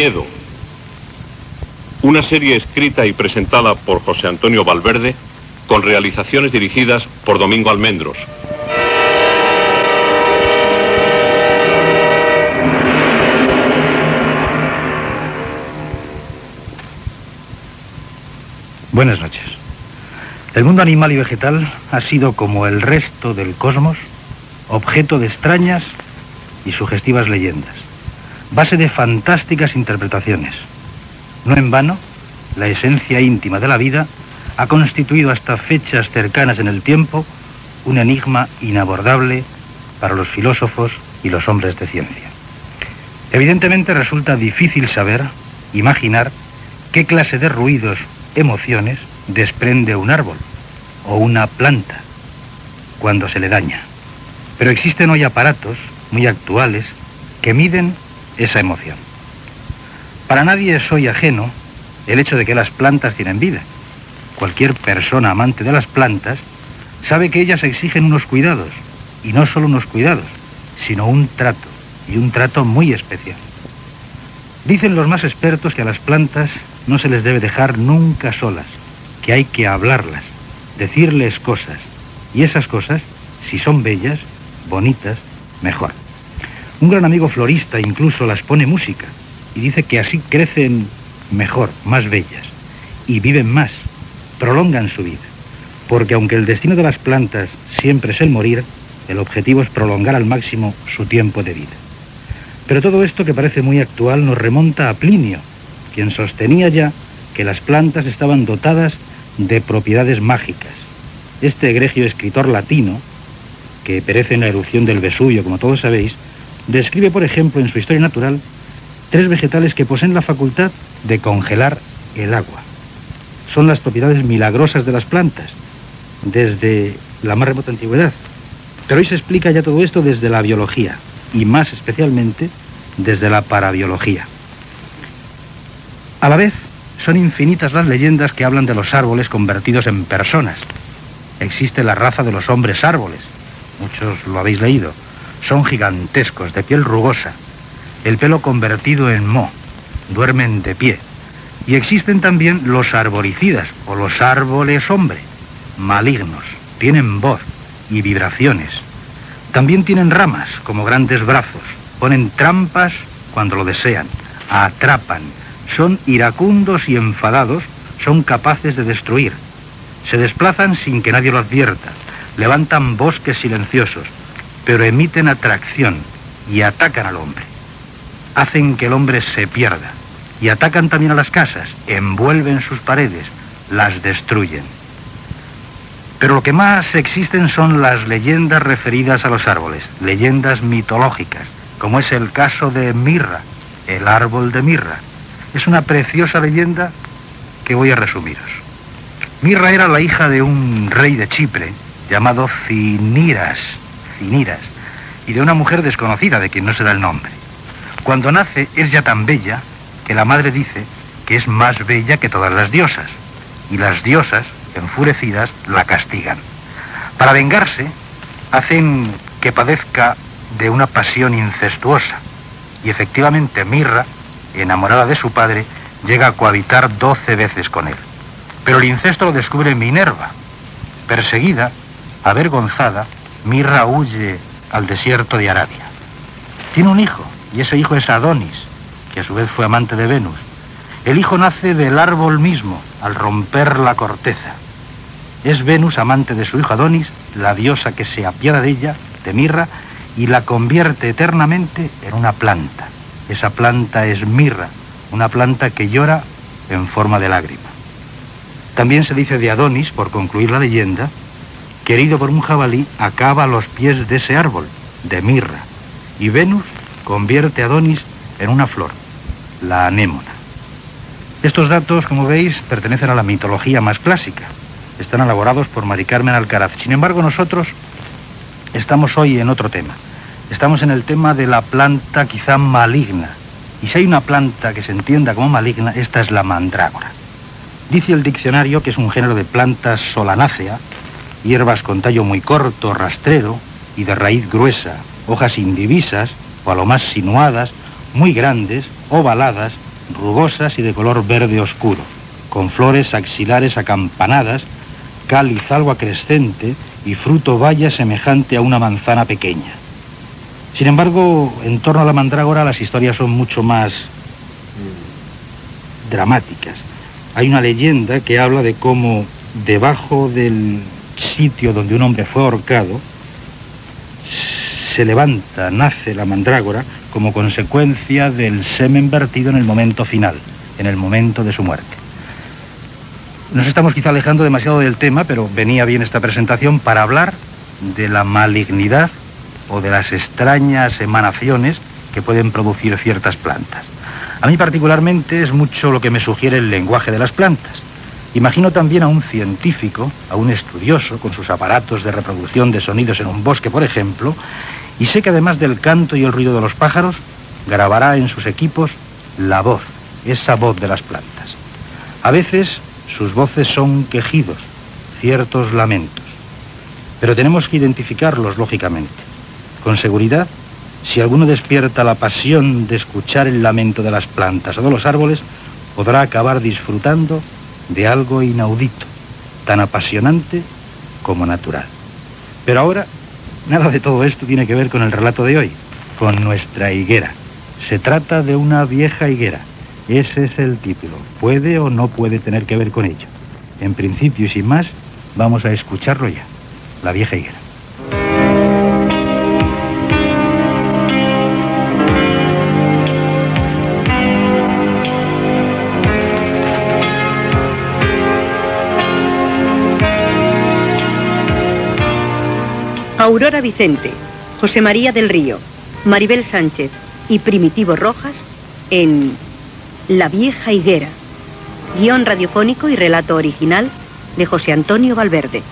Miedo. Una serie escrita y presentada por José Antonio Valverde con realizaciones dirigidas por Domingo Almendros. Buenas noches. El mundo animal y vegetal ha sido, como el resto del cosmos, objeto de extrañas y sugestivas leyendas, base de fantásticas interpretaciones. No en vano, la esencia íntima de la vida ha constituido hasta fechas cercanas en el tiempo un enigma inabordable para los filósofos y los hombres de ciencia. Evidentemente resulta difícil saber, imaginar, qué clase de ruidos, emociones desprende un árbol o una planta cuando se le daña. Pero existen hoy aparatos muy actuales que miden esa emoción. Para nadie es hoy ajeno el hecho de que las plantas tienen vida. Cualquier persona amante de las plantas sabe que ellas exigen unos cuidados, y no solo unos cuidados, sino un trato, y un trato muy especial. Dicen los más expertos que a las plantas no se les debe dejar nunca solas, que hay que hablarlas, decirles cosas, y esas cosas, si son bellas, bonitas, mejor. Un gran amigo florista incluso las pone música y dice que así crecen mejor, más bellas, y viven más, prolongan su vida. Porque aunque el destino de las plantas siempre es el morir, el objetivo es prolongar al máximo su tiempo de vida. Pero todo esto que parece muy actual nos remonta a Plinio, quien sostenía ya que las plantas estaban dotadas de propiedades mágicas. Este egregio escritor latino, que perece en la erupción del Vesubio, como todos sabéis, describe, por ejemplo, en su historia natural, tres vegetales que poseen la facultad de congelar el agua. Son las propiedades milagrosas de las plantas, desde la más remota antigüedad. Pero hoy se explica ya todo esto desde la biología, y más especialmente desde la parabiología. A la vez, son infinitas las leyendas que hablan de los árboles convertidos en personas. Existe la raza de los hombres árboles, muchos lo habéis leído. Son gigantescos, de piel rugosa, el pelo convertido en mo, duermen de pie. Y existen también los arboricidas, o los árboles hombre, malignos, tienen voz y vibraciones. También tienen ramas, como grandes brazos, ponen trampas cuando lo desean, atrapan, son iracundos y enfadados, son capaces de destruir. Se desplazan sin que nadie lo advierta, levantan bosques silenciosos, pero emiten atracción y atacan al hombre. Hacen que el hombre se pierda y atacan también a las casas, envuelven sus paredes, las destruyen. Pero lo que más existen son las leyendas referidas a los árboles, leyendas mitológicas, como es el caso de Mirra, el árbol de Mirra. Es una preciosa leyenda que voy a resumiros. Mirra era la hija de un rey de Chipre llamado Ciniras, Y de una mujer desconocida de quien no se da el nombre. Cuando nace es ya tan bella que la madre dice que es más bella que todas las diosas, y las diosas, enfurecidas, la castigan. Para vengarse, hacen que padezca de una pasión incestuosa, y efectivamente Mirra, enamorada de su padre, llega a cohabitar doce veces con él. Pero el incesto lo descubre Minerva. Perseguida, avergonzada, Mirra huye al desierto de Arabia. Tiene un hijo, y ese hijo es Adonis, que a su vez fue amante de Venus. El hijo nace del árbol mismo, al romper la corteza. Es Venus, amante de su hijo Adonis, la diosa que se apiada de ella, de mirra, y la convierte eternamente en una planta. Esa planta es mirra, una planta que llora en forma de lágrima. También se dice de Adonis, por concluir la leyenda, querido por un jabalí, acaba los pies de ese árbol, de mirra, y Venus convierte a Adonis en una flor, la anémona. Estos datos, como veis, pertenecen a la mitología más clásica. Están elaborados por Mari Carmen Alcaraz. Sin embargo, nosotros estamos hoy en otro tema. Estamos en el tema de la planta quizá maligna. Y si hay una planta que se entienda como maligna, esta es la mandrágora. Dice el diccionario que es un género de plantas solanácea, hierbas con tallo muy corto, rastrero y de raíz gruesa, hojas indivisas o a lo más sinuadas, muy grandes, ovaladas, rugosas y de color verde oscuro, con flores axilares acampanadas, cáliz algo crescente y fruto vaya semejante a una manzana pequeña. Sin embargo, en torno a la mandrágora las historias son mucho más dramáticas. Hay una leyenda que habla de cómo debajo del sitio donde un hombre fue ahorcado, se levanta, nace la mandrágora como consecuencia del semen vertido en el momento final, en el momento de su muerte. Nos estamos quizá alejando demasiado del tema, pero venía bien esta presentación para hablar de la malignidad o de las extrañas emanaciones que pueden producir ciertas plantas. A mí particularmente es mucho lo que me sugiere el lenguaje de las plantas. Imagino también a un científico, a un estudioso, con sus aparatos de reproducción de sonidos en un bosque, por ejemplo, y sé que además del canto y el ruido de los pájaros, grabará en sus equipos la voz, esa voz de las plantas. A veces sus voces son quejidos, ciertos lamentos, pero tenemos que identificarlos lógicamente. Con seguridad, si alguno despierta la pasión de escuchar el lamento de las plantas o de los árboles, podrá acabar disfrutando de algo inaudito, tan apasionante como natural. Pero ahora Nada de todo esto tiene que ver con el relato de hoy, con nuestra higuera. Se trata de una vieja higuera. Ese es el título. Puede o no puede tener que ver con ello. En principio y sin más, vamos a escucharlo ya. La vieja higuera. Aurora Vicente, José María del Río, Maribel Sánchez y Primitivo Rojas en La vieja higuera. Guión radiofónico y relato original de José Antonio Valverde.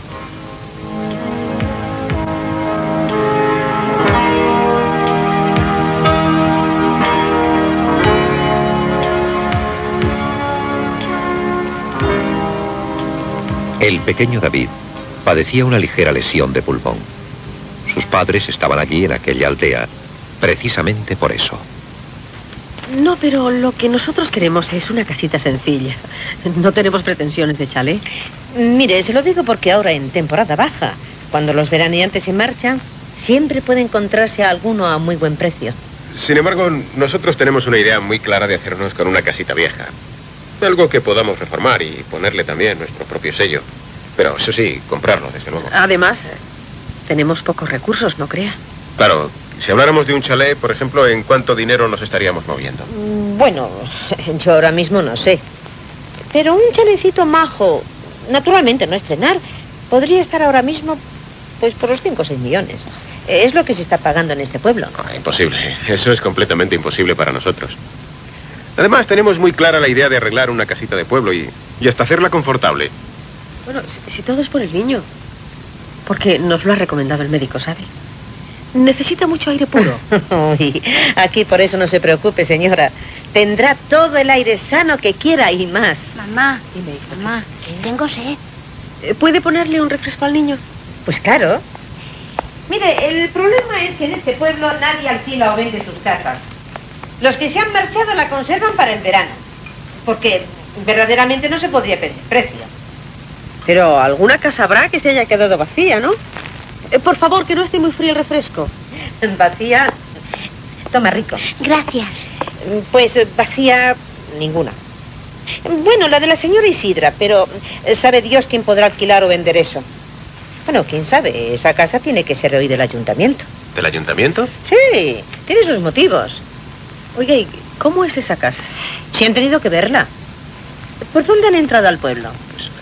El pequeño David padecía una ligera lesión de pulmón. Padres estaban allí en aquella aldea, precisamente por eso. No, pero lo que nosotros queremos es una casita sencilla. No tenemos pretensiones de chalet. Mire, se lo digo porque ahora en temporada baja, cuando los veraneantes se marchan, siempre puede encontrarse a alguno a muy buen precio. Sin embargo, nosotros tenemos una idea muy clara de hacernos con una casita vieja. Algo que podamos reformar y ponerle también nuestro propio sello. Pero eso sí, comprarlo, desde luego. Además, tenemos pocos recursos, ¿no crea? Claro, si habláramos de un chalet, por ejemplo, ¿en cuánto dinero nos estaríamos moviendo? Mm, bueno, yo ahora mismo no sé. Pero un chalecito majo, naturalmente no estrenar, podría estar ahora mismo pues por los 5 o 6 millones. Es lo que se está pagando en este pueblo. Ah, imposible. Eso es completamente imposible para nosotros. Además, tenemos muy clara la idea de arreglar una casita de pueblo y, y hasta hacerla confortable. Bueno, si todo es por el niño. Porque nos lo ha recomendado el médico, ¿sabe? Necesita mucho aire puro. Uy, aquí por eso no se preocupe, señora. Tendrá todo el aire sano que quiera y más. Mamá, mamá, tengo sed. Eh, ¿Puede ponerle un refresco al niño? Pues claro. Mire, el problema es que en este pueblo nadie alquila o vende sus casas. Los que se han marchado la conservan para el verano. Porque verdaderamente no se podría pedir precio. Pero alguna casa habrá que se haya quedado vacía, ¿no? Eh, por favor, que no esté muy frío el refresco. Vacía. Toma rico. Gracias. Pues vacía ninguna. Bueno, la de la señora Isidra, pero eh, sabe Dios quién podrá alquilar o vender eso. Bueno, quién sabe, esa casa tiene que ser de hoy del ayuntamiento. ¿Del ayuntamiento? Sí, tiene sus motivos. Oiga, ¿y cómo es esa casa? Si han tenido que verla. ¿Por dónde han entrado al pueblo?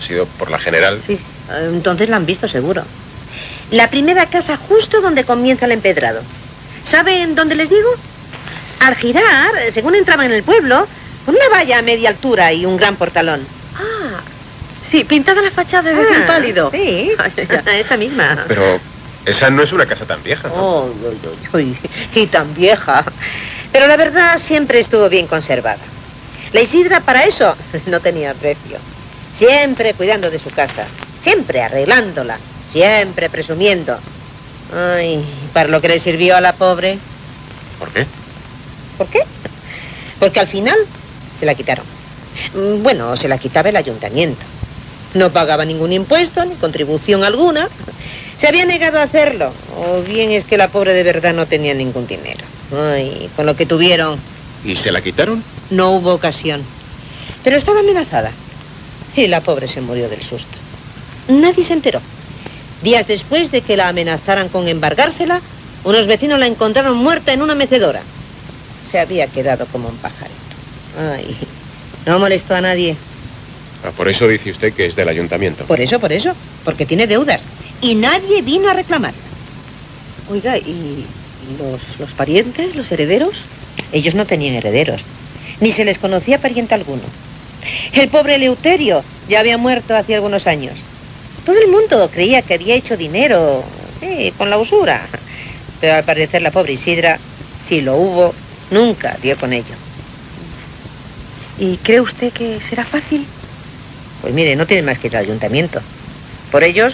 Ha sido por la general. Sí, entonces la han visto seguro. La primera casa justo donde comienza el empedrado. ¿Saben dónde les digo? Al girar, según entraban en el pueblo, con una valla a media altura y un gran portalón. Ah, sí, pintada la fachada de Ah, pálido. Sí, esa misma. Pero esa no es una casa tan vieja. ¿no? Oh, uy, uy, uy, y tan vieja. Pero la verdad siempre estuvo bien conservada. La Isidra para eso no tenía precio. Siempre cuidando de su casa, siempre arreglándola, siempre presumiendo. Ay, para lo que le sirvió a la pobre. ¿Por qué? ¿Por qué? Porque al final se la quitaron. Mm, Bueno, se la quitaba el ayuntamiento. No pagaba ningún impuesto ni contribución alguna. Se había negado a hacerlo. O bien es que la pobre de verdad no tenía ningún dinero. Ay, con lo que tuvieron ¿Y se la quitaron? no hubo ocasión. Pero estaba amenazada. Y la pobre se murió del susto. Nadie se enteró. Días después de que la amenazaran con embargársela, unos vecinos la encontraron muerta en una mecedora. Se había quedado como un pajarito. Ay, no molestó a nadie. Ah, por eso dice usted que es del ayuntamiento. Por eso, por eso. Porque tiene deudas. Y nadie vino a reclamarla. Oiga, ¿y los, los parientes, los herederos? Ellos no tenían herederos. Ni se les conocía pariente alguno. El pobre Eleuterio ya había muerto hace algunos años. Todo el mundo creía que había hecho dinero, sí, con la usura. Pero al parecer la pobre Isidra, si lo hubo, nunca dio con ello. ¿Y cree usted que será fácil? Pues mire, no tienen más que ir al ayuntamiento. Por ellos,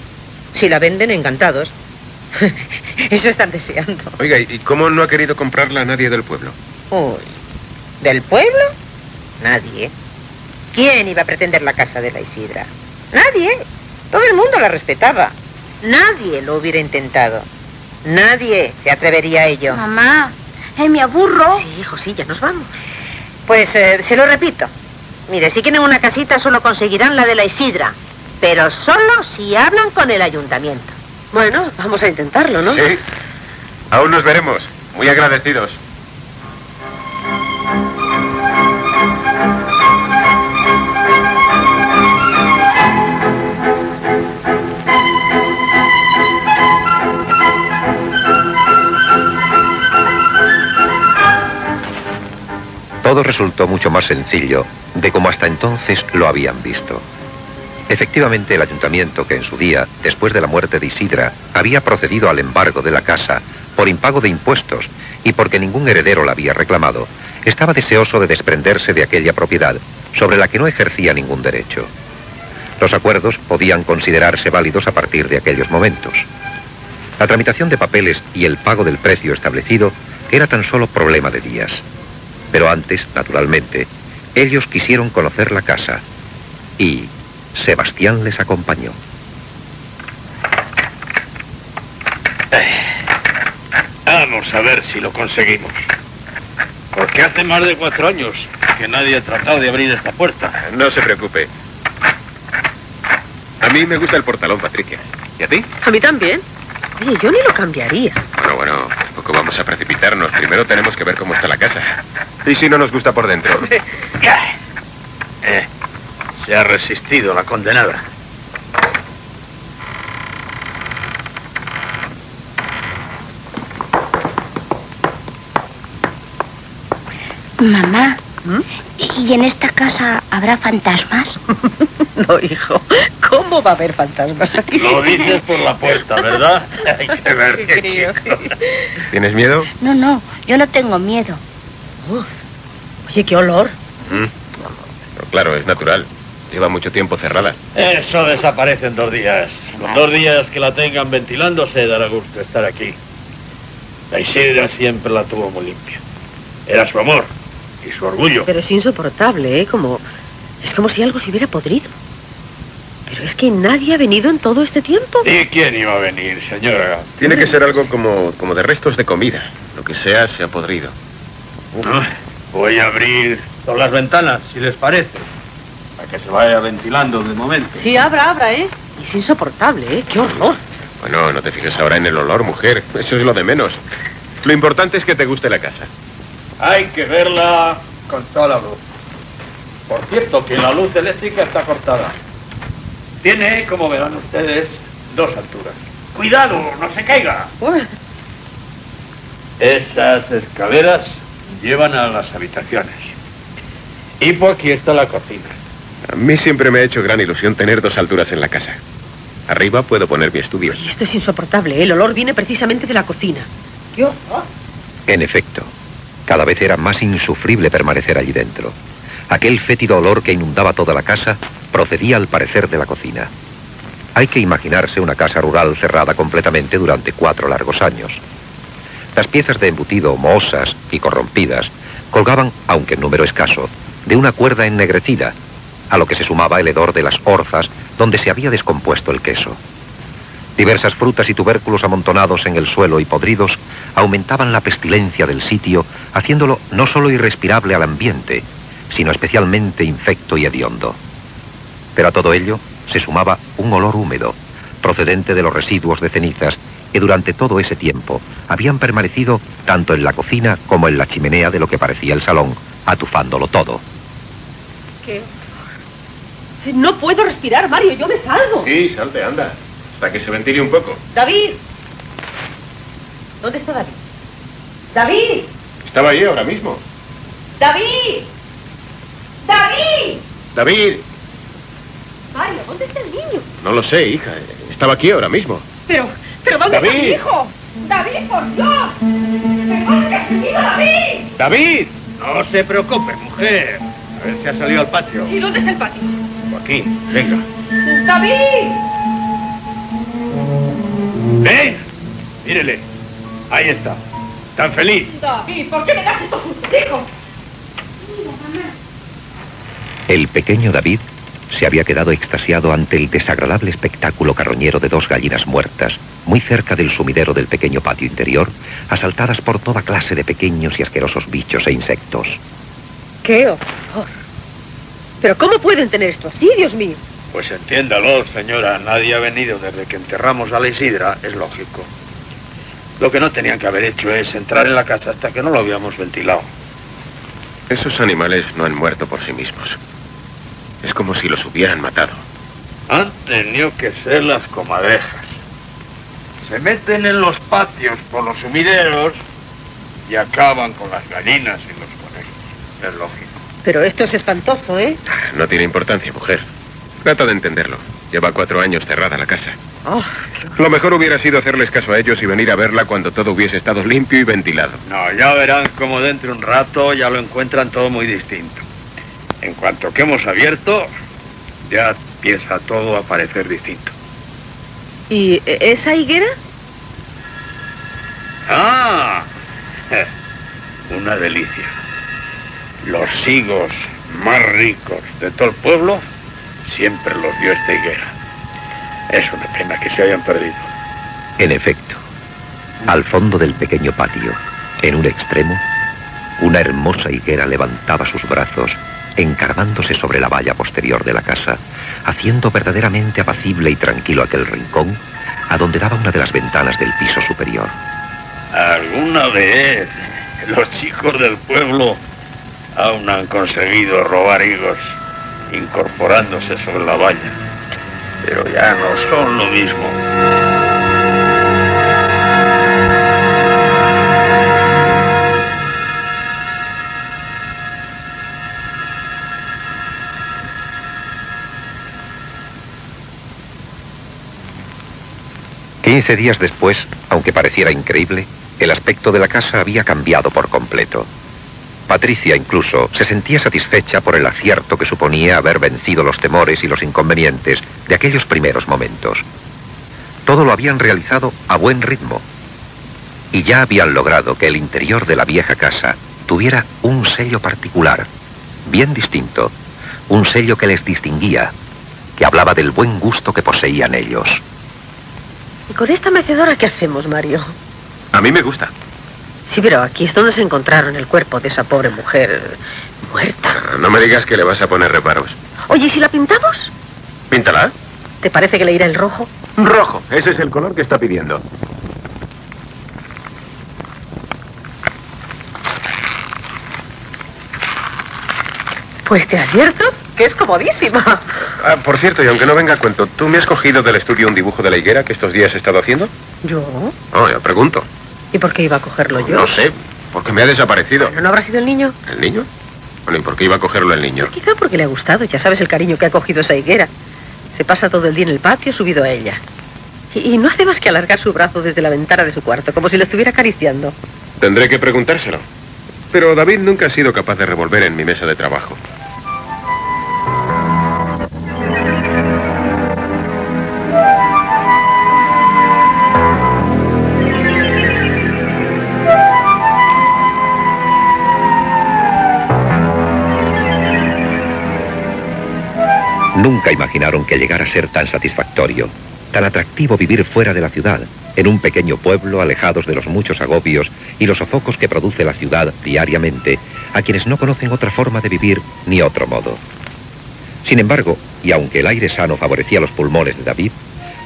si la venden, encantados. Eso están deseando. Oiga, ¿y cómo no ha querido comprarla nadie del pueblo? Uy, ¿del pueblo? Nadie. ¿Quién iba a pretender la casa de la Isidra? Nadie. Todo el mundo la respetaba. Nadie lo hubiera intentado. Nadie se atrevería a ello. Mamá, eh, me aburro. Sí, hijo, sí, ya nos vamos. Pues eh, se lo repito. Mire, si quieren una casita solo conseguirán la de la Isidra. Pero solo si hablan con el ayuntamiento. Bueno, vamos a intentarlo, ¿no? Sí. Aún nos veremos. Muy agradecidos. Todo resultó mucho más sencillo de como hasta entonces lo habían visto. Efectivamente, el ayuntamiento, que en su día, después de la muerte de Isidra, había procedido al embargo de la casa por impago de impuestos y porque ningún heredero la había reclamado, estaba deseoso de desprenderse de aquella propiedad sobre la que no ejercía ningún derecho. Los acuerdos podían considerarse válidos a partir de aquellos momentos. La tramitación de papeles y el pago del precio establecido era tan solo problema de días. Pero antes, naturalmente, ellos quisieron conocer la casa y Sebastián les acompañó. Vamos a ver si lo conseguimos. Porque hace más de cuatro años que nadie ha tratado de abrir esta puerta. No se preocupe. A mí me gusta el portalón, Patricia. ¿Y a ti? A mí también. Oye, yo ni lo cambiaría. Bueno, bueno, tampoco vamos a precipitarnos. Primero tenemos que ver cómo está la casa. ¿Y si no nos gusta por dentro? Eh, se ha resistido la condenada. Mamá, ¿y en esta casa habrá fantasmas? No, hijo. ¿Cómo va a haber fantasmas aquí? Lo dices por la puerta, ¿verdad? Hay que ver qué. ¿Tienes miedo? No, no, yo no tengo miedo. Oye, qué olor. Mm. Pero claro, es natural. Lleva mucho tiempo cerrada. Eso desaparece en dos días. Con dos días que la tengan ventilándose dará gusto estar aquí. La Isidra siempre la tuvo muy limpia. Era su amor y su orgullo. Pero es insoportable, ¿eh? Como... Es como si algo se hubiera podrido. Pero es que nadie ha venido en todo este tiempo. ¿Y quién iba a venir, señora? Tiene que ser algo como, como de restos de comida. Lo que sea se ha podrido. Ah, Voy a abrir todas las ventanas, si les parece. para que se vaya ventilando de momento. Sí, abra, abra, ¿eh? Es insoportable, ¿eh? ¡Qué horror! Bueno, no te fijes ahora en el olor, mujer. Eso es lo de menos. Lo importante es que te guste la casa. Hay que verla con toda la luz. Por cierto, que la luz eléctrica está cortada. Tiene, como verán ustedes, dos alturas. ¡Cuidado! ¡No se caiga! Esas escaleras llevan a las habitaciones. Y por aquí está la cocina. A mí siempre me ha hecho gran ilusión tener dos alturas en la casa. Arriba puedo poner mi estudio. Y esto es insoportable, ¿eh? El olor viene precisamente de la cocina. ¡Qué horror! En efecto, cada vez era más insufrible permanecer allí dentro. Aquel fétido olor que inundaba toda la casa procedía al parecer de la cocina. Hay que imaginarse una casa rural cerrada completamente durante cuatro largos años. Las piezas de embutido mohosas y corrompidas colgaban, aunque en número escaso, de una cuerda ennegrecida, a lo que se sumaba el hedor de las orzas donde se había descompuesto el queso. Diversas frutas y tubérculos amontonados en el suelo y podridos aumentaban la pestilencia del sitio, haciéndolo no solo irrespirable al ambiente, sino especialmente infecto y hediondo. Pero a todo ello se sumaba un olor húmedo, procedente de los residuos de cenizas que durante todo ese tiempo habían permanecido tanto en la cocina como en la chimenea de lo que parecía el salón, atufándolo todo. ¿Qué? No puedo respirar, Mario, yo me salgo. Sí, salte, anda. Hasta que se ventile un poco. David. ¿Dónde está David? David. Estaba ahí ahora mismo. David. David. David. Mario, ¿dónde está el niño? No lo sé, hija. Estaba aquí ahora mismo. Pero, pero ¿dónde David. está mi hijo? David, por Dios. ¿Pero dónde está mi hijo, David? David. No se preocupe, mujer. A ver si ha salido al patio. ¿Y dónde está el patio? Joaquín, venga. David. ¡Ven! Mírele. Ahí está. Tan feliz. David, ¿por qué me das estos sustos? El pequeño David se había quedado extasiado ante el desagradable espectáculo carroñero de dos gallinas muertas, muy cerca del sumidero del pequeño patio interior, asaltadas por toda clase de pequeños y asquerosos bichos e insectos. ¡Qué horror! ¿Pero cómo pueden tener esto así, Dios mío? Pues entiéndalo, señora. Nadie ha venido desde que enterramos a la Isidra. Es lógico. Lo que no tenían que haber hecho es entrar en la casa hasta que no lo habíamos ventilado. Esos animales no han muerto por sí mismos. Es como si los hubieran matado. Han tenido que ser las comadrejas. Se meten en los patios por los sumideros y acaban con las gallinas y los conejos. Es lógico. Pero esto es espantoso, ¿eh? No tiene importancia, mujer. Trata de entenderlo. Lleva cuatro años cerrada la casa. Oh, Lo mejor hubiera sido hacerles caso a ellos y venir a verla cuando todo hubiese estado limpio y ventilado. No, ya verán cómo dentro de un rato ya lo encuentran todo muy distinto. En cuanto que hemos abierto, ya empieza todo a parecer distinto. ¿Y esa higuera? ¡Ah! Una delicia. Los higos más ricos de todo el pueblo siempre los dio esta higuera. Es una pena que se hayan perdido. En efecto, al fondo del pequeño patio, en un extremo, una hermosa higuera levantaba sus brazos, encargándose sobre la valla posterior de la casa, haciendo verdaderamente apacible y tranquilo aquel rincón, a donde daba una de las ventanas del piso superior. Alguna vez los chicos del pueblo aún han conseguido robar higos incorporándose sobre la valla, pero ya no son lo mismo. Quince días después, aunque pareciera increíble, el aspecto de la casa había cambiado por completo. Patricia incluso se sentía satisfecha por el acierto que suponía haber vencido los temores y los inconvenientes de aquellos primeros momentos. Todo lo habían realizado a buen ritmo y ya habían logrado que el interior de la vieja casa tuviera un sello particular, bien distinto, un sello que les distinguía, que hablaba del buen gusto que poseían ellos. ¿Y con esta mecedora qué hacemos, Mario? A mí me gusta. Sí, pero aquí es donde se encontraron el cuerpo de esa pobre mujer muerta. No me digas que le vas a poner reparos. Oye, ¿y si la pintamos? Píntala. ¿Te parece que le irá el rojo? Rojo. Ese es el color que está pidiendo. Pues te advierto que es comodísima. Ah, por cierto, y aunque no venga a cuento, ¿tú me has cogido del estudio un dibujo de la higuera que estos días he estado haciendo? ¿Yo? No, yo pregunto. ¿Y por qué iba a cogerlo yo? No sé, porque me ha desaparecido. ¿No, no habrá sido el niño? ¿El niño? Bueno, ¿y por qué iba a cogerlo el niño? Quizá porque le ha gustado. Ya sabes el cariño que ha cogido esa higuera. Se pasa todo el día en el patio subido a ella. Y, y no hace más que alargar su brazo desde la ventana de su cuarto, como si le estuviera acariciando. Tendré que preguntárselo. Pero David nunca ha sido capaz de revolver en mi mesa de trabajo. Nunca imaginaron que llegara a ser tan satisfactorio, tan atractivo vivir fuera de la ciudad, en un pequeño pueblo alejados de los muchos agobios y los sofocos que produce la ciudad diariamente a quienes no conocen otra forma de vivir ni otro modo. Sin embargo, y aunque el aire sano favorecía los pulmones de David,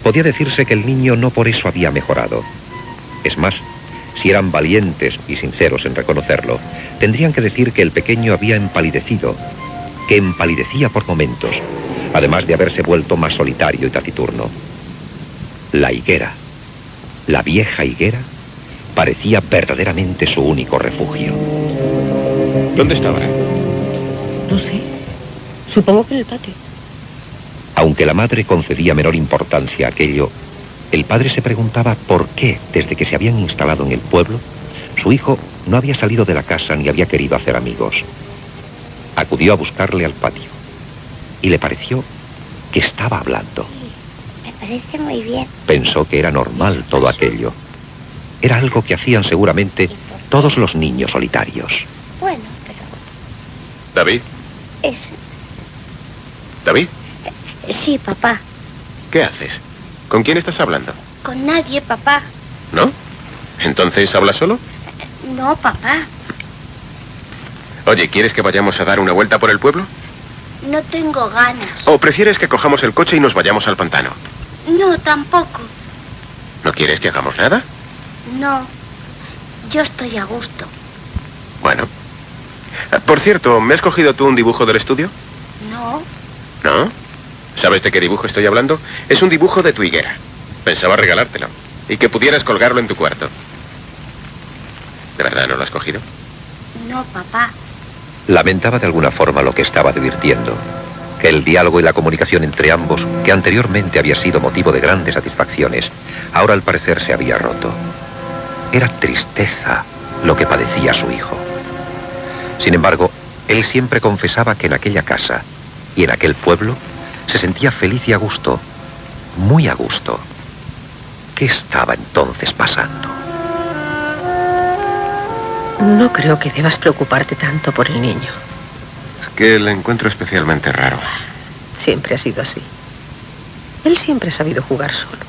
podía decirse que el niño no por eso había mejorado. Es más, si eran valientes y sinceros en reconocerlo, tendrían que decir que el pequeño había empalidecido, que empalidecía por momentos, además de haberse vuelto más solitario y taciturno. La higuera, la vieja higuera, parecía verdaderamente su único refugio. ¿Dónde estaba? No sé. Supongo que en el patio. Aunque la madre concedía menor importancia a aquello, el padre se preguntaba por qué, desde que se habían instalado en el pueblo, su hijo no había salido de la casa ni había querido hacer amigos. Acudió a buscarle al patio y le pareció que estaba hablando. Me parece muy bien. Pensó que era normal todo aquello. Era algo que hacían seguramente todos los niños solitarios. Bueno, pero David, es... David, Sí, papá. ¿qué haces? ¿Con quién estás hablando? Con nadie, papá. ¿No? ¿Entonces hablas solo? No, papá. Oye, ¿quieres que vayamos a dar una vuelta por el pueblo? No tengo ganas. ¿O prefieres que cojamos el coche y nos vayamos al pantano? No, tampoco. ¿No quieres que hagamos nada? No. Yo estoy a gusto. Bueno. Ah, Por cierto, ¿me has cogido tú un dibujo del estudio? No. ¿No? ¿Sabes de qué dibujo estoy hablando? Es un dibujo de tu higuera. Pensaba regalártelo. Y que pudieras colgarlo en tu cuarto. ¿De verdad no lo has cogido? No, papá. Lamentaba de alguna forma lo que estaba divirtiendo, que el diálogo y la comunicación entre ambos, que anteriormente había sido motivo de grandes satisfacciones, ahora al parecer se había roto. Era tristeza lo que padecía su hijo. Sin embargo, él siempre confesaba que en aquella casa y en aquel pueblo se sentía feliz y a gusto, muy a gusto. ¿Qué estaba entonces pasando? No creo que debas preocuparte tanto por el niño. Es que le encuentro especialmente raro. Siempre ha sido así. Él siempre ha sabido jugar solo.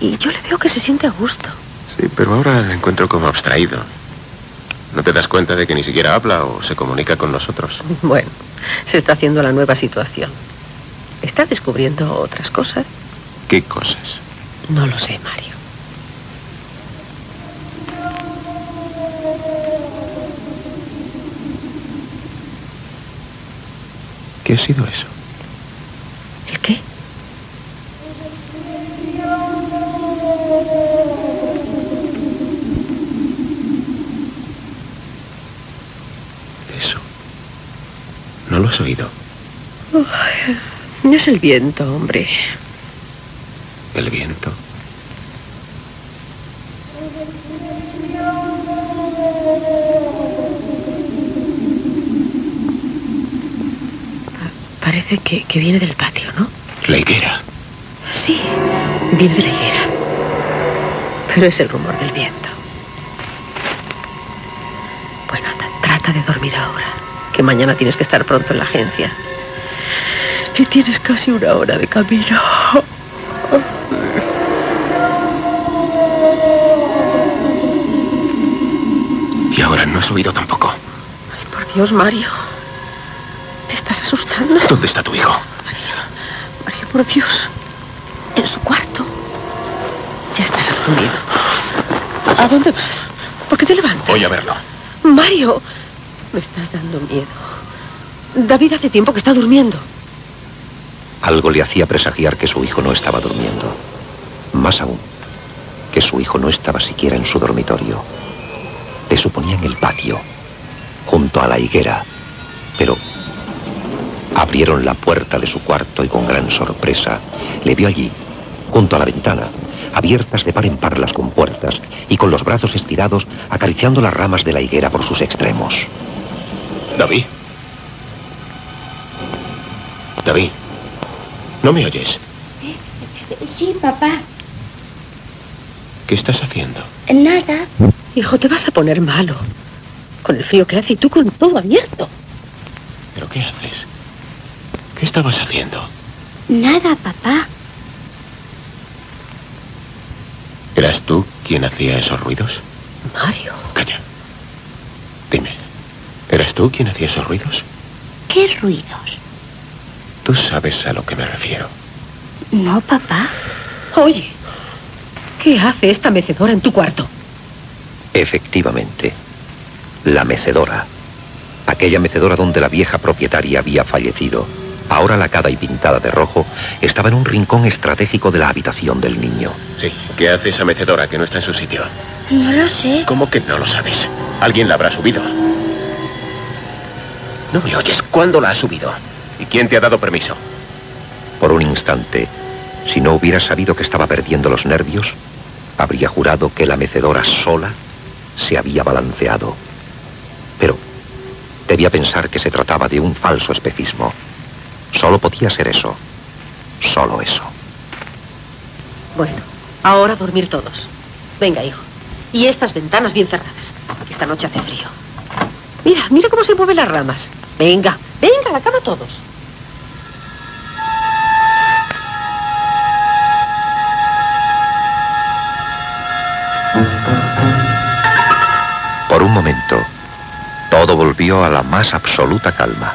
Y yo le veo que se siente a gusto. Sí, pero ahora le encuentro como abstraído. ¿No te das cuenta de que ni siquiera habla o se comunica con nosotros? Bueno, se está haciendo la nueva situación. Está descubriendo otras cosas. ¿Qué cosas? No lo sé, Mario. ¿Qué ha sido eso? ¿El qué? Eso. ¿No lo has oído? Ay, no es el viento, hombre. El viento. Parece que, que viene del patio, ¿no? La higuera. Sí, viene de la higuera. Pero es el rumor del viento. Bueno, anda, trata de dormir ahora, que mañana tienes que estar pronto en la agencia. Y tienes casi una hora de camino. Y ahora no has oído tampoco. Por Dios, Mario. ¿Dónde está tu hijo? Mario, por Dios. En su cuarto. Ya estará dormido. ¿A dónde vas? ¿Por qué te levantas? Voy a verlo. Mario, me estás dando miedo. David hace tiempo que está durmiendo. Algo le hacía presagiar que su hijo no estaba durmiendo. Más aún, que su hijo no estaba siquiera en su dormitorio. Le suponía en el patio, junto a la higuera. Pero abrieron la puerta de su cuarto y con gran sorpresa le vio allí, junto a la ventana, abiertas de par en par las compuertas y con los brazos estirados acariciando las ramas de la higuera por sus extremos. David. David. ¿No me oyes? Sí, papá. ¿Qué estás haciendo? Nada. Hijo, te vas a poner malo. Con el frío que hace y tú con todo abierto. ¿Pero qué haces? ¿Qué estabas haciendo? Nada, papá. ¿Eras tú quien hacía esos ruidos? Mario. Calla. Dime, ¿eras tú quien hacía esos ruidos? ¿Qué ruidos? Tú sabes a lo que me refiero. No, papá. Oye, ¿qué hace esta mecedora en tu cuarto? Efectivamente, la mecedora. Aquella mecedora donde la vieja propietaria había fallecido, ahora lacada y pintada de rojo, estaba en un rincón estratégico de la habitación del niño. Sí. ¿Qué hace esa mecedora que no está en su sitio? No lo sé. ¿Cómo que no lo sabes? Alguien la habrá subido. No me oyes. ¿Cuándo la ha subido? ¿Y quién te ha dado permiso? Por un instante, si no hubiera sabido que estaba perdiendo los nervios, habría jurado que la mecedora sola se había balanceado. Pero debía pensar que se trataba de un falso espejismo. Solo podía ser eso. Solo eso. Bueno, ahora dormir todos. Venga, hijo. Y estas ventanas bien cerradas. Esta noche hace frío. Mira, mira cómo se mueven las ramas. Venga, venga, a la cama todos. Por un momento, todo volvió a la más absoluta calma.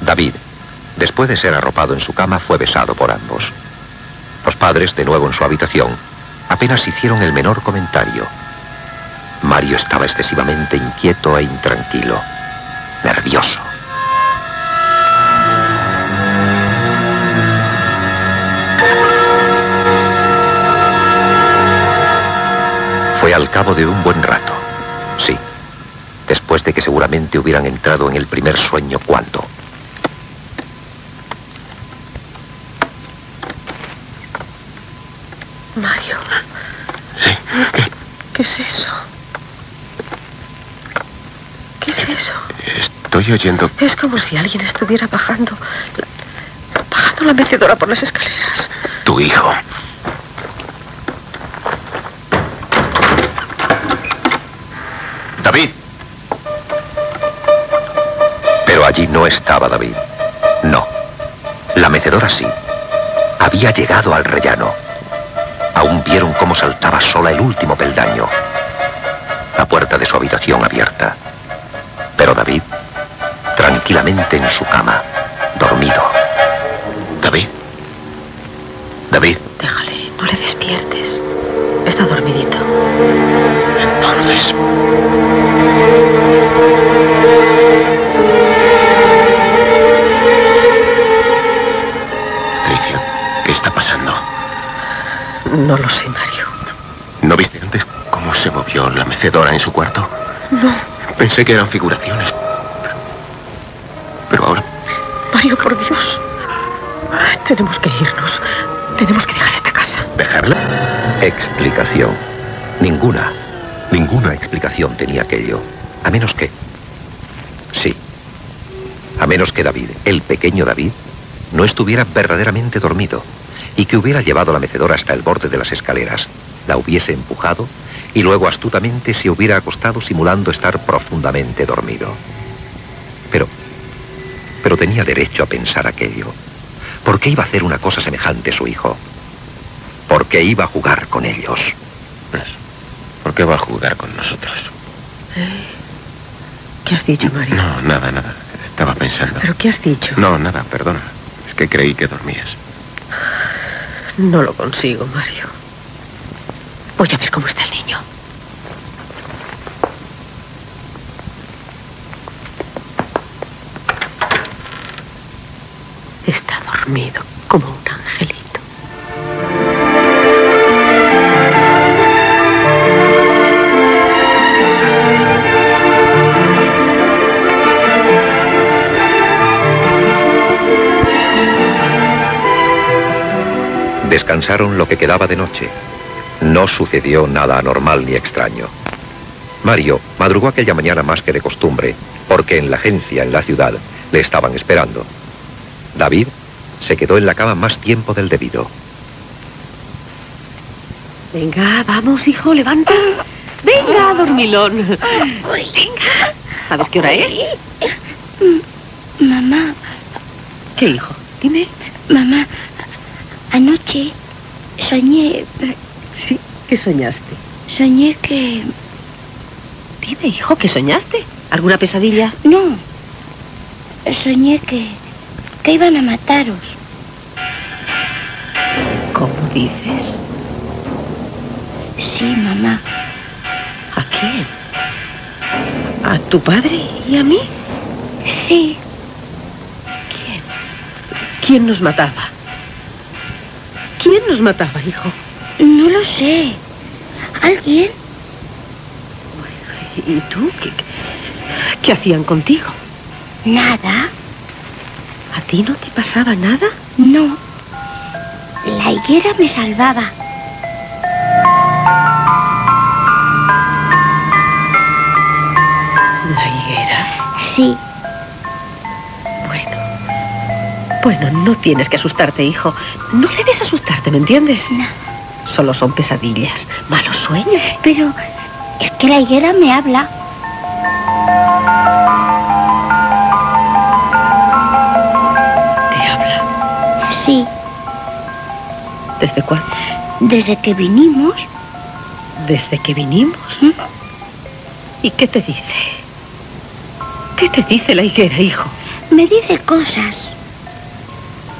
David, después de ser arropado en su cama, fue besado por ambos. Los padres, de nuevo en su habitación, apenas hicieron el menor comentario. Mario estaba excesivamente inquieto e intranquilo, nervioso. Fue al cabo de un buen rato, sí, después de que seguramente hubieran entrado en el primer sueño cuando... Mario. ¿Qué es eso? ¿Qué es eso? Estoy oyendo... Es como si alguien estuviera bajando. bajando la mecedora por las escaleras. Tu hijo. David. Pero allí no estaba David. No. La mecedora sí. Había llegado al rellano. Aún vieron cómo saltaba sola el último peldaño. La puerta de su habitación abierta. Pero David, tranquilamente en su cama, dormido. David. David. Déjale, no le despiertes. Está dormidito. Entonces. No lo sé, Mario. ¿No viste antes cómo se movió la mecedora en su cuarto? No. Pensé que eran figuraciones. Pero ahora Mario, por Dios. Tenemos que irnos. Tenemos que dejar esta casa. ¿Dejarla? Explicación. Ninguna. Ninguna explicación tenía aquello. A menos que... Sí. A menos que David, el pequeño David, no estuviera verdaderamente dormido y que hubiera llevado la mecedora hasta el borde de las escaleras, la hubiese empujado y luego astutamente se hubiera acostado simulando estar profundamente dormido. Pero... Pero tenía derecho a pensar aquello. ¿Por qué iba a hacer una cosa semejante su hijo? Porque iba a jugar con ellos. ¿Por qué va a jugar con nosotros? ¿Qué has dicho, Mario? No, nada, nada. Estaba pensando. ¿Pero qué has dicho? No, nada, perdona. Es que creí que dormías. No lo consigo, Mario. Voy a ver cómo está el niño. Está dormido como un angelito. Descansaron lo que quedaba de noche. No sucedió nada anormal ni extraño. Mario madrugó aquella mañana más que de costumbre, porque en la agencia en la ciudad le estaban esperando. David se quedó en la cama más tiempo del debido. Venga, vamos, hijo, levanta. Venga, dormilón. Venga. ¿Sabes qué hora es? Mamá, ¿Qué, hijo? Dime. mamá, anoche soñé, Sí, ¿qué soñaste? soñé que... Dime, hijo, ¿qué soñaste? ¿Alguna pesadilla? No, soñé que... que iban a mataros. ¿Cómo dices? Sí, mamá. ¿A quién? ¿A tu padre y a mí? Sí, ¿Quién? ¿Quién nos mataba? ¿Quién nos mataba, hijo? no lo sé. ¿Alguien? ¿Y tú? ¿Qué, qué hacían contigo? Nada. ¿A ti no te pasaba nada? No. La higuera me salvaba. ¿La higuera? Sí, Bueno, no tienes que asustarte, hijo. No debes asustarte, ¿me entiendes? No. Solo son pesadillas, malos sueños. pero es que la higuera me habla. ¿Te habla? Sí, ¿Desde cuándo? desde que vinimos. ¿Desde que vinimos? ¿Mm? ¿Y qué te dice? ¿Qué te dice la higuera, hijo? Me dice cosas.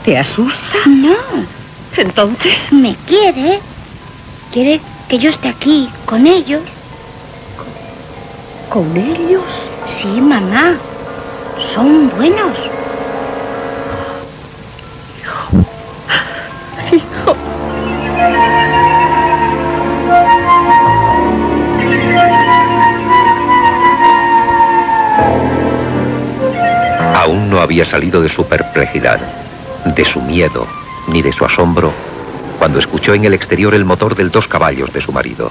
¿Te asusta? No, Entonces, me quiere. Quiere que yo esté aquí con ellos. ¿con ellos? Sí, mamá. Son buenos. Hijo. Aún no había salido de su perplejidad, de su miedo, ni de su asombro, cuando escuchó en el exterior el motor del dos caballos de su marido.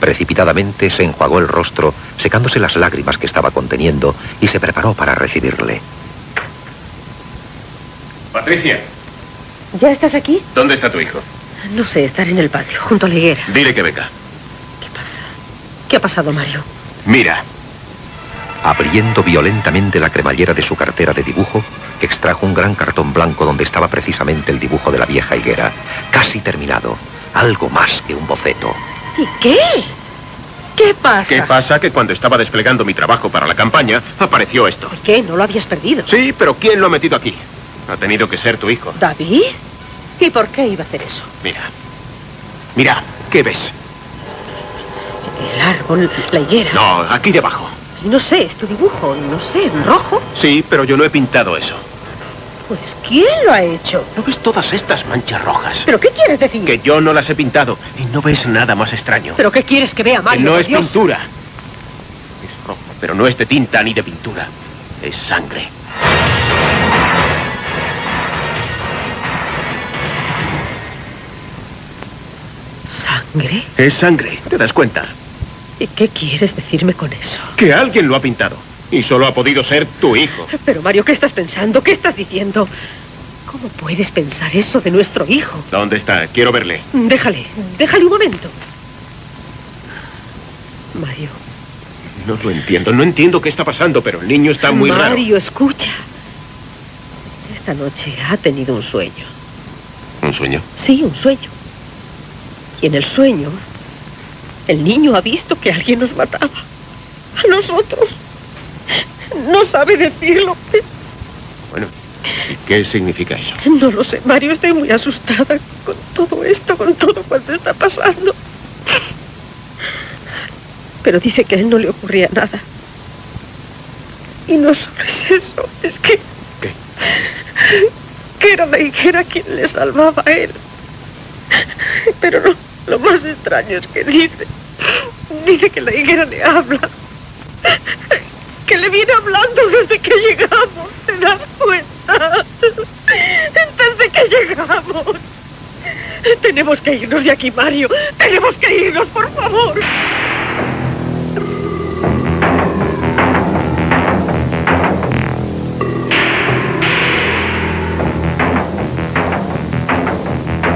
Precipitadamente se enjuagó el rostro, secándose las lágrimas que estaba conteniendo, y se preparó para recibirle. Patricia, ¿Ya estás aquí? ¿dónde está tu hijo? No sé, estar en el patio, junto a la higuera. Dile que venga. ¿Qué pasa? ¿Qué ha pasado, Mario? Mira, Abriendo violentamente la cremallera de su cartera de dibujo, extrajo un gran cartón blanco donde estaba precisamente el dibujo de la vieja higuera, casi terminado, algo más que un boceto. ¿Y qué? ¿Qué pasa? ¿qué pasa? Que cuando estaba desplegando mi trabajo para la campaña, apareció esto. ¿Por qué? ¿No lo habías perdido? Sí, pero ¿quién lo ha metido aquí? Ha tenido que ser tu hijo. ¿David? ¿Y por qué iba a hacer eso? Mira. Mira, ¿qué ves? El árbol, la higuera. No, aquí debajo. No sé, es tu dibujo, no sé, en rojo. Sí, pero yo no he pintado eso. Pues ¿quién lo ha hecho? ¿No ves todas estas manchas rojas? ¿Pero qué quieres decir? Que yo no las he pintado. Y no ves nada más extraño. ¿Pero qué quieres que vea, Que Mario? no es Dios? pintura. Es rojo, pero no es de tinta ni de pintura. Es sangre. ¿Sangre? Es sangre, ¿te das cuenta? ¿Y qué quieres decirme con eso? Que alguien lo ha pintado. Y solo ha podido ser tu hijo. Pero Mario, ¿qué estás pensando? ¿Qué estás diciendo? ¿Cómo puedes pensar eso de nuestro hijo? ¿Dónde está? Quiero verle. Déjale, déjale un momento. Mario, No lo entiendo, no entiendo qué está pasando, pero el niño está muy raro. Mario, escucha. Esta noche ha tenido un sueño. ¿Un sueño? Sí, un sueño. Y en el sueño, el niño ha visto que alguien nos mataba. A nosotros. No sabe decirlo. Bueno, ¿y qué significa eso? No lo sé, Mario. Estoy muy asustada con todo esto, con todo cuanto está pasando. Pero dice que a él no le ocurría nada. Y no solo es eso, es que... ¿Qué? Que era la higuera quien le salvaba a él. Pero lo más extraño es que dice... Dice que la higuera le habla. Que le viene hablando desde que llegamos. ¿Te das cuenta? Desde que llegamos. Tenemos que irnos de aquí, Mario. Tenemos que irnos, por favor.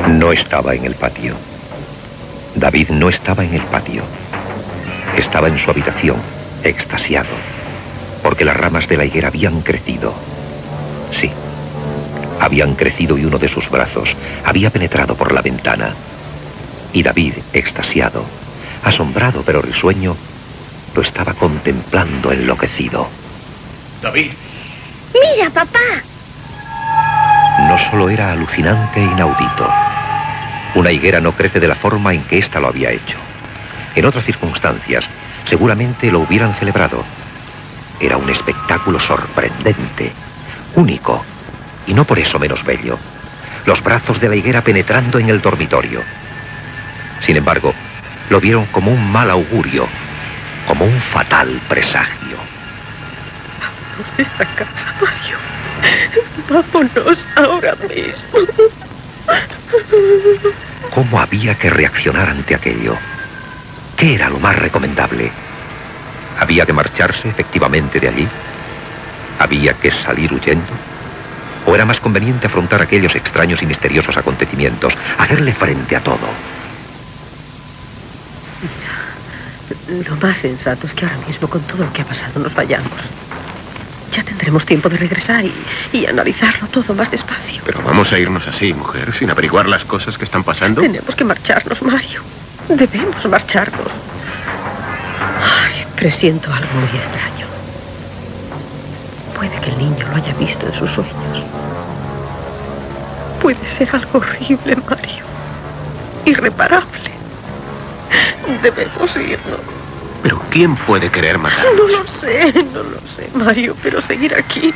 No estaba en el patio. David no estaba en el patio. Estaba en su habitación, extasiado, porque las ramas de la higuera habían crecido. Sí, habían crecido y uno de sus brazos había penetrado por la ventana. Y David, extasiado, asombrado pero risueño, lo estaba contemplando enloquecido. David. Mira, papá. No solo era alucinante e inaudito. Una higuera no crece de la forma en que ésta lo había hecho. En otras circunstancias, seguramente lo hubieran celebrado. Era un espectáculo sorprendente, único, y no por eso menos bello. Los brazos de la higuera penetrando en el dormitorio. Sin embargo, lo vieron como un mal augurio, como un fatal presagio. de esta casa, Mario. Vámonos ahora mismo. ¿Cómo había que reaccionar ante aquello? ¿Qué era lo más recomendable? ¿Había que marcharse efectivamente de allí? ¿Había que salir huyendo? ¿O era más conveniente afrontar aquellos extraños y misteriosos acontecimientos, hacerle frente a todo? Lo más sensato es que ahora mismo, con todo lo que ha pasado, nos vayamos. Ya tendremos tiempo de regresar y, y analizarlo todo más despacio. Pero vamos a irnos así, mujer, sin averiguar las cosas que están pasando. Tenemos que marcharnos, Mario. Debemos marcharnos. Ay, presiento algo muy extraño. Puede que el niño lo haya visto en sus sueños. Puede ser algo horrible, Mario. Irreparable. Debemos irnos. Pero ¿quién puede querer matar? No lo sé, no lo sé, Mario, pero seguir aquí,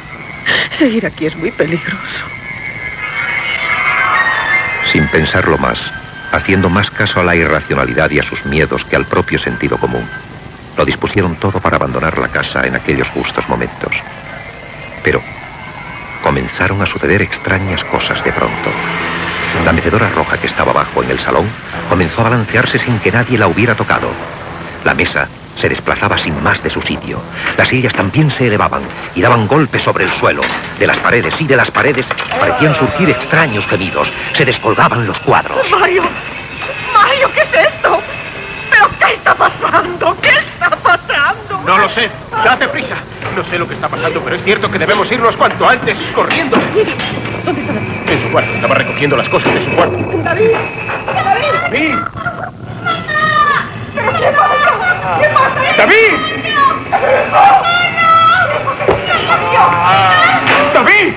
seguir aquí es muy peligroso. Sin pensarlo más, haciendo más caso a la irracionalidad y a sus miedos que al propio sentido común, lo dispusieron todo para abandonar la casa en aquellos justos momentos. Pero comenzaron a suceder extrañas cosas de pronto. La mecedora roja que estaba abajo en el salón comenzó a balancearse sin que nadie la hubiera tocado. La mesa se desplazaba sin más de su sitio. Las sillas también se elevaban y daban golpes sobre el suelo. De las paredes y de las paredes parecían surgir extraños gemidos. Se descolgaban los cuadros. Mario, Mario, ¿qué es esto? ¿Pero qué está pasando? ¿Qué está pasando? No lo sé. Date prisa. No sé lo que está pasando, pero es cierto que debemos irnos cuanto antes, corriendo. ¿Dónde está David? En su cuarto. Estaba recogiendo las cosas de su cuarto. David, David. ¡David! ¿Pero qué pasa? ¡David! ¡David!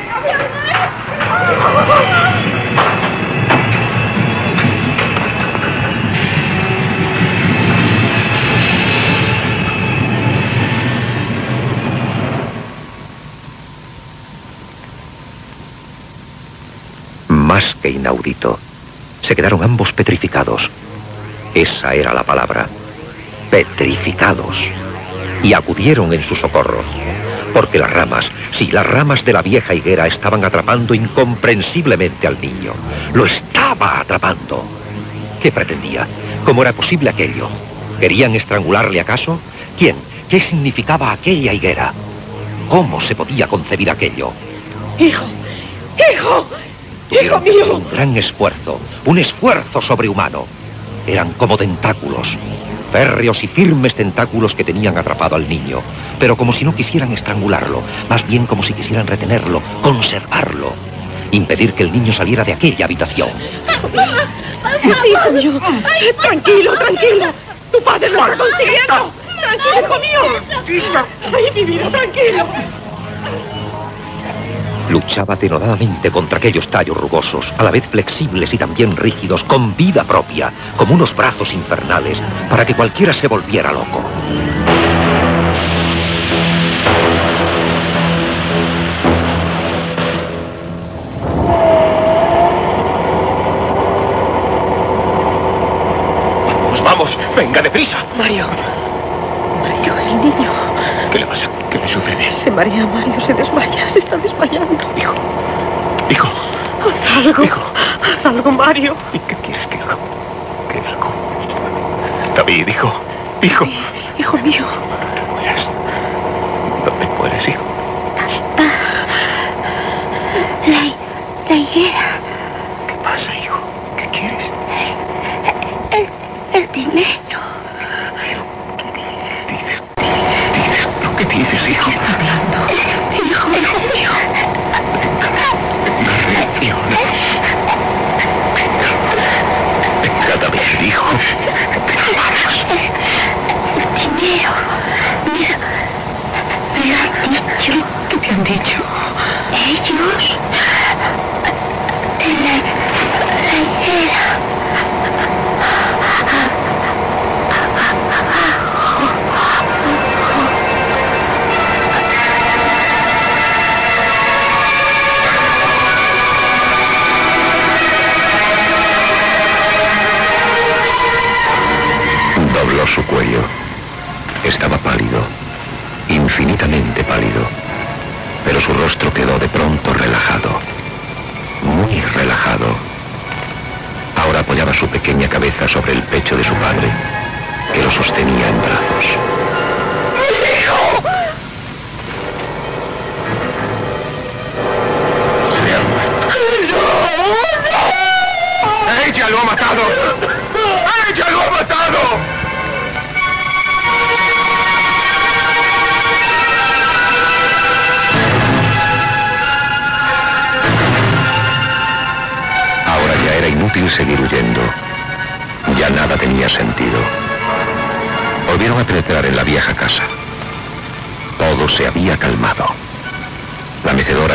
Más que inaudito, se quedaron ambos petrificados. Esa era la palabra. Petrificados. Y acudieron en su socorro. Porque las ramas, sí, las ramas de la vieja higuera estaban atrapando incomprensiblemente al niño. Lo estaba atrapando. ¿Qué pretendía? ¿Cómo era posible aquello? ¿Querían estrangularle acaso? ¿Quién? ¿Qué significaba aquella higuera? ¿Cómo se podía concebir aquello? Hijo, hijo, hijo mío. un gran esfuerzo, un esfuerzo sobrehumano. Eran como tentáculos, férreos y firmes tentáculos que tenían atrapado al niño, pero como si no quisieran estrangularlo, más bien como si quisieran retenerlo, conservarlo, impedir que el niño saliera de aquella habitación. Mío, tranquilo, tranquilo. Tu padre lo está consiguiendo. Tranquilo, hijo mío. Ay, mi vida, tranquilo. Luchaba denodadamente contra aquellos tallos rugosos, a la vez flexibles y también rígidos, con vida propia, como unos brazos infernales, para que cualquiera se volviera loco. Vamos, vamos, venga deprisa. Mario. Mario, el niño. ¿Qué le pasa? ¿Qué le sucede? Se marea, Mario, se desmaya, se está desmayando. Hijo. Hijo. Haz algo. Hijo. Haz algo, Mario. ¿Y qué quieres que haga? ¿Qué hago? David, hijo. Hijo. Hijo mío. Mueras. ¿Dónde mueres, hijo? La, la higuera. ¿Qué pasa, hijo? ¿Qué quieres? El, el dinero. Thank you.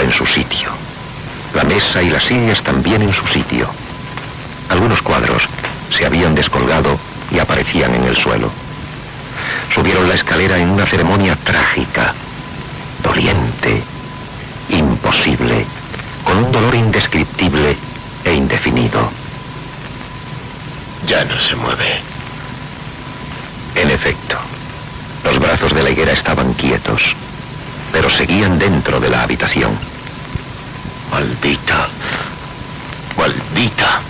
En su sitio. La mesa y las sillas también en su sitio. Algunos cuadros se habían descolgado y aparecían en el suelo. Subieron la escalera en una ceremonia trágica, doliente, imposible, con un dolor indescriptible e indefinido. Ya no se mueve. En efecto, los brazos de la higuera estaban quietos, pero seguían dentro de la habitación. Maldita. Maldita.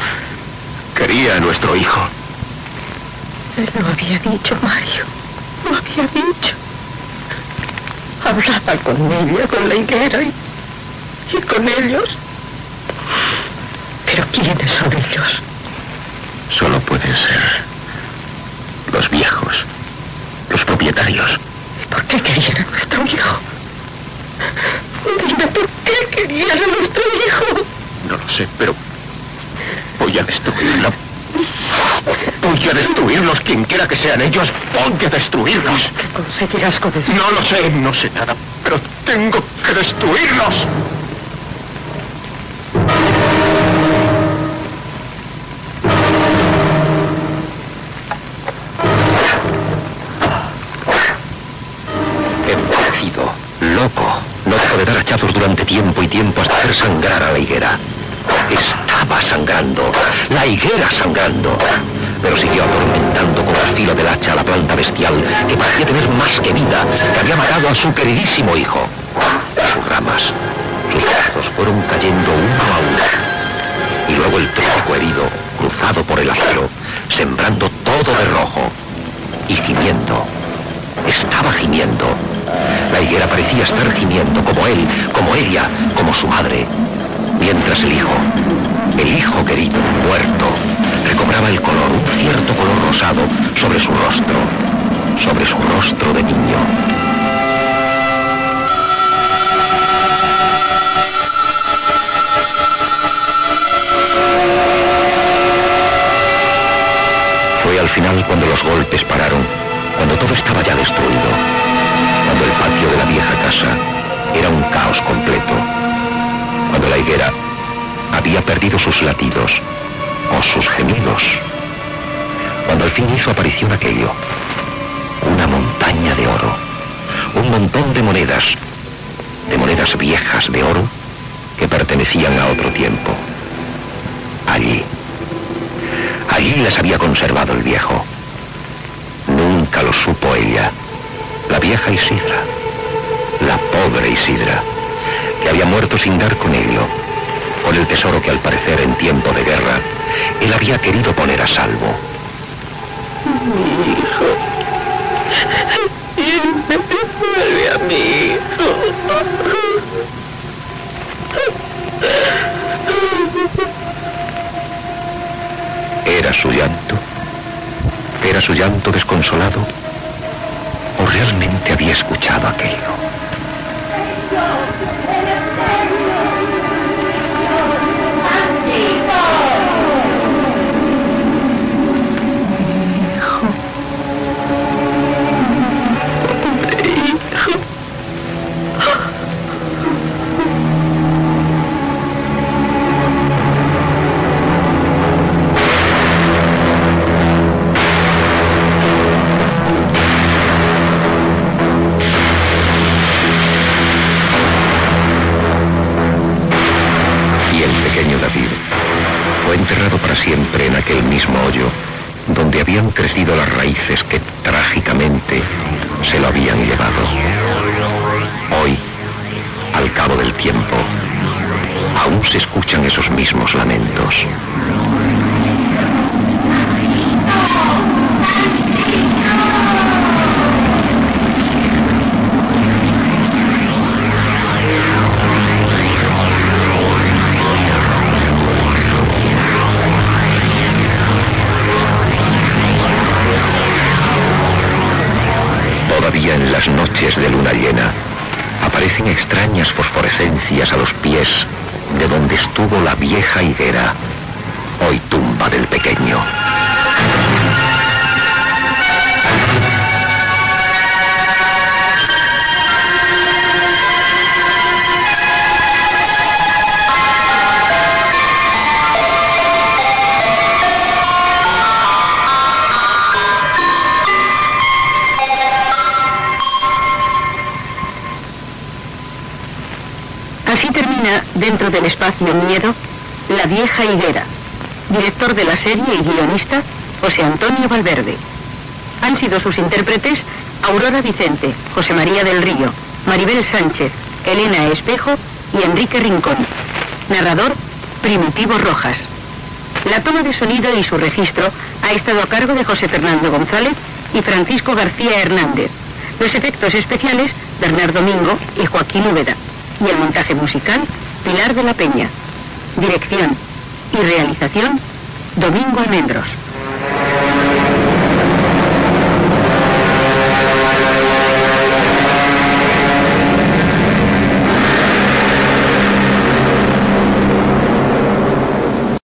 Quería a nuestro hijo. Él lo había dicho, Mario. Lo había dicho. Hablaba con ella, con la higuera y, y con ellos. Pero ¿quiénes son ellos? Solo pueden ser los viejos, los propietarios. ¿Por qué querían a nuestro hijo? Dime, ¿por qué querían a nuestro hijo? No lo sé, pero voy a destruirlo. Voy a destruirlos, quien quiera que sean ellos. Voy a destruirlos. ¿Qué conseguirás con eso? No lo sé, no sé nada, pero tengo que destruirlos. Durante tiempo y tiempo hasta hacer sangrar a la higuera. Estaba sangrando, la higuera sangrando, pero siguió atormentando con el filo del hacha a la planta bestial que parecía tener más que vida, que había matado a su queridísimo hijo. Sus ramas, sus brazos fueron cayendo uno a uno. Y luego el tronco herido, cruzado por el acero, sembrando todo de rojo y gimiendo. Estaba gimiendo. La higuera parecía estar gimiendo como él, como ella, como su madre. Mientras el hijo, el hijo querido, muerto, recobraba el color, un cierto color rosado, sobre su rostro, sobre su rostro de niño. Fue al final cuando los golpes pararon cuando todo estaba ya destruido, cuando el patio de la vieja casa era un caos completo, cuando la higuera había perdido sus latidos o sus gemidos, cuando al fin hizo aparición aquello, una montaña de oro, un montón de monedas, de monedas viejas de oro que pertenecían a otro tiempo. Allí, allí las había conservado el viejo. Nunca lo supo ella, la vieja Isidra, la pobre Isidra, que había muerto sin dar con ello, con el tesoro que al parecer en tiempo de guerra él había querido poner a salvo. Mi hijo. Vuelve a mi hijo. ¿Era su llanto? ¿Era su llanto desconsolado? ¿O realmente había escuchado aquello? Enterrado para siempre en aquel mismo hoyo donde habían crecido las raíces que trágicamente se lo habían llevado. Hoy, al cabo del tiempo, aún se escuchan esos mismos lamentos. Noches de luna llena aparecen extrañas fosforescencias a los pies de donde estuvo la vieja higuera, hoy tumba del pequeño. Dentro del espacio Miedo, La vieja higuera. Director de la serie y guionista, José Antonio Valverde. Han sido sus intérpretes Aurora Vicente, José María del Río, Maribel Sánchez, Elena Espejo y Enrique Rincón. Narrador, Primitivo Rojas. La toma de sonido y su registro ha estado a cargo de José Fernando González y Francisco García Hernández. Los efectos especiales, Bernardo Domingo y Joaquín Úbeda. Y el montaje musical, Pilar de la Peña. Dirección y realización, Domingo Almendros.